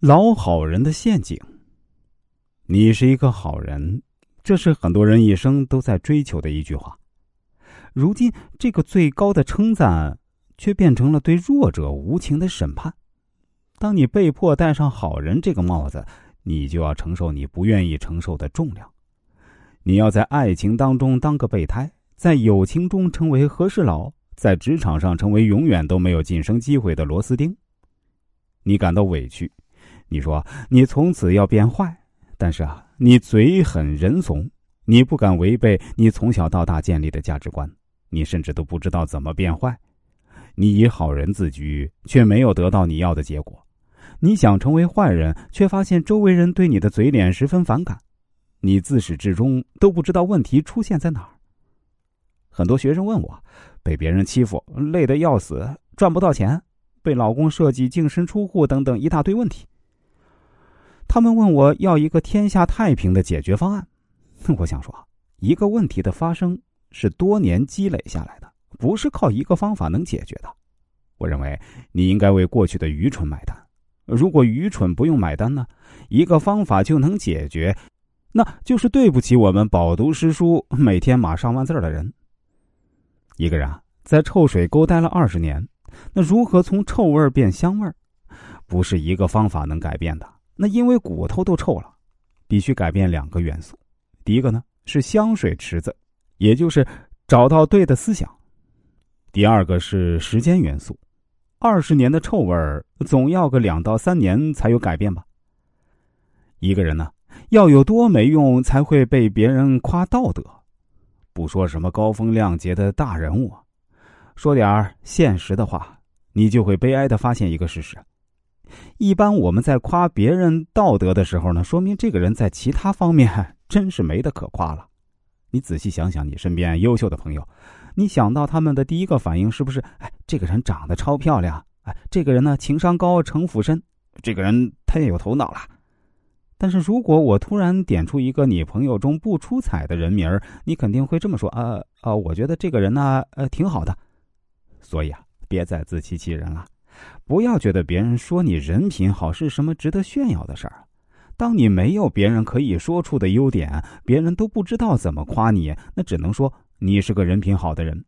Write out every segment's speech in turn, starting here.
老好人的陷阱。你是一个好人，这是很多人一生都在追求的一句话。如今，这个最高的称赞，却变成了对弱者无情的审判。当你被迫戴上好人这个帽子，你就要承受你不愿意承受的重量。你要在爱情当中当个备胎，在友情中成为和事佬，在职场上成为永远都没有晋升机会的螺丝钉。你感到委屈。你说你从此要变坏，但是啊，你嘴狠人怂，你不敢违背你从小到大建立的价值观，你甚至都不知道怎么变坏。你以好人自居，却没有得到你要的结果。你想成为坏人，却发现周围人对你的嘴脸十分反感。你自始至终都不知道问题出现在哪儿。很多学生问我，被别人欺负，累得要死，赚不到钱，被老公设计净身出户等等一大堆问题。他们问我要一个天下太平的解决方案，我想说，一个问题的发生是多年积累下来的，不是靠一个方法能解决的。我认为你应该为过去的愚蠢买单。如果愚蠢不用买单呢？一个方法就能解决，那就是对不起我们饱读诗书、每天码上万字的人。一个人啊，在臭水沟待了二十年，那如何从臭味变香味不是一个方法能改变的。那因为骨头都臭了，必须改变两个元素。第一个呢是香水池子，也就是找到对的思想；第二个是时间元素。二十年的臭味儿，总要个两到三年才有改变吧。一个人呢要有多没用，才会被别人夸道德？不说什么高风亮节的大人物，说点现实的话，你就会悲哀的发现一个事实。一般我们在夸别人道德的时候呢，说明这个人在其他方面真是没得可夸了。你仔细想想，你身边优秀的朋友，你想到他们的第一个反应是不是？哎，这个人长得超漂亮，哎，这个人呢情商高，城府深，这个人太有头脑了。但是如果我突然点出一个你朋友中不出彩的人名儿，你肯定会这么说：啊啊，我觉得这个人呢，呃，挺好的。所以啊，别再自欺欺人了。不要觉得别人说你人品好是什么值得炫耀的事儿。当你没有别人可以说出的优点，别人都不知道怎么夸你，那只能说你是个人品好的人。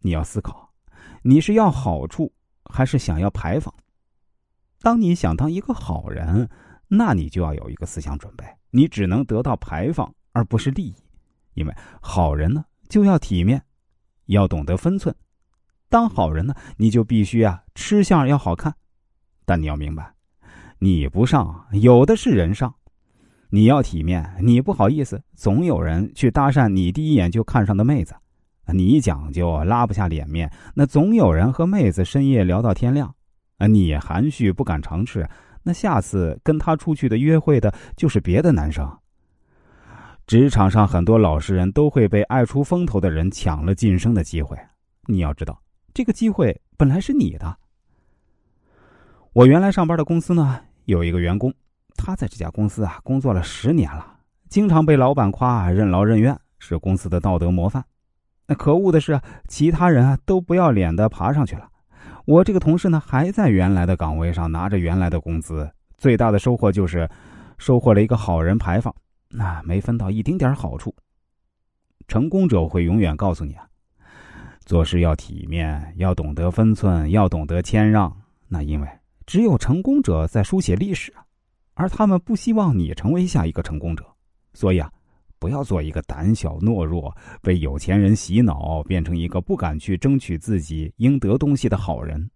你要思考，你是要好处还是想要牌坊？当你想当一个好人，那你就要有一个思想准备，你只能得到牌坊而不是利益。因为好人呢，就要体面，要懂得分寸。当好人呢，你就必须啊吃相要好看，但你要明白，你不上，有的是人上。你要体面，你不好意思，总有人去搭讪你第一眼就看上的妹子。你讲究，拉不下脸面，那总有人和妹子深夜聊到天亮。啊，你含蓄不敢尝试，那下次跟他出去的约会的就是别的男生。职场上很多老实人都会被爱出风头的人抢了晋升的机会，你要知道。这个机会本来是你的。我原来上班的公司呢，有一个员工，他在这家公司啊工作了十年了，经常被老板夸任劳任怨，是公司的道德模范。那可恶的是，其他人啊都不要脸的爬上去了，我这个同事呢还在原来的岗位上拿着原来的工资，最大的收获就是收获了一个好人牌坊，那没分到一丁点好处。成功者会永远告诉你啊。做事要体面，要懂得分寸，要懂得谦让。那因为只有成功者在书写历史，而他们不希望你成为下一个成功者。所以啊，不要做一个胆小懦弱、被有钱人洗脑，变成一个不敢去争取自己应得东西的好人。